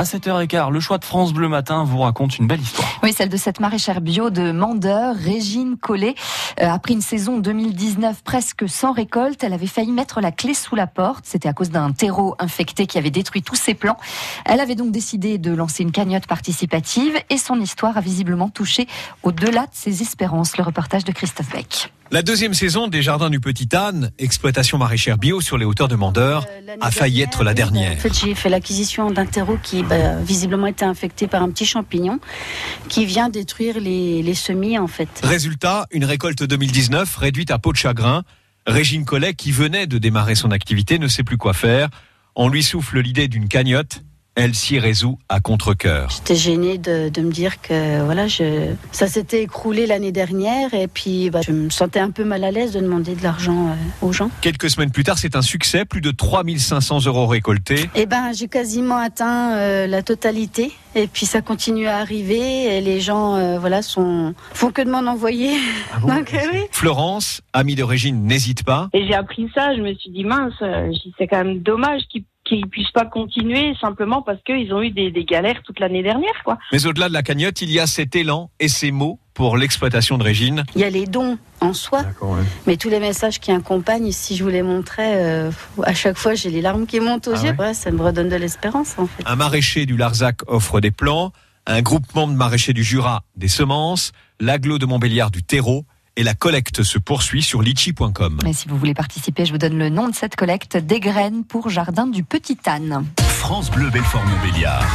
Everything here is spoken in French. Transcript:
À 7h15, le choix de France Bleu Matin vous raconte une belle histoire. Oui, celle de cette maraîchère bio de Mandeur, Régine Collet. Euh, après une saison 2019 presque sans récolte, elle avait failli mettre la clé sous la porte. C'était à cause d'un terreau infecté qui avait détruit tous ses plants. Elle avait donc décidé de lancer une cagnotte participative et son histoire a visiblement touché au-delà de ses espérances. Le reportage de Christophe Beck. La deuxième saison des Jardins du Petit Âne, exploitation maraîchère bio sur les hauteurs de Mandeur, Euh, a failli être la dernière. En fait, j'ai fait l'acquisition d'un terreau qui bah, visiblement était infecté par un petit champignon qui vient détruire les, les semis en fait. Résultat, une récolte 2019 réduite à peau de chagrin. Régine Collet, qui venait de démarrer son activité, ne sait plus quoi faire. On lui souffle l'idée d'une cagnotte. Elle s'y résout à contre-cœur. J'étais gênée de, de me dire que voilà, je, ça s'était écroulé l'année dernière et puis bah, je me sentais un peu mal à l'aise de demander de l'argent euh, aux gens. Quelques semaines plus tard, c'est un succès, plus de 3500 euros récoltés. Et ben, j'ai quasiment atteint euh, la totalité. Et puis ça continue à arriver et les gens euh, voilà sont font que de m'en envoyer. Donc, euh, oui. Florence, amie de Régine, n'hésite pas. Et j'ai appris ça, je me suis dit mince, c'est quand même dommage qu'ils qu'ils puissent pas continuer simplement parce qu'ils ont eu des, des galères toute l'année dernière, quoi. Mais au-delà de la cagnotte, il y a cet élan et ces mots pour l'exploitation de Régine. Il y a les dons en soi, mais tous les messages qui accompagnent, si je vous les montrais, euh, à chaque fois j'ai les larmes qui montent aux Ah yeux. ouais Ouais, ça me redonne de l'espérance en fait. Un maraîcher du Larzac offre des plants, un groupement de maraîchers du Jura des semences, l'aglo de Montbéliard du terreau et la collecte se poursuit sur litchi.com. Et si vous voulez participer, je vous donne le nom de cette collecte des graines pour Jardin du Petit Âne. France Bleu Belfort Montbéliard.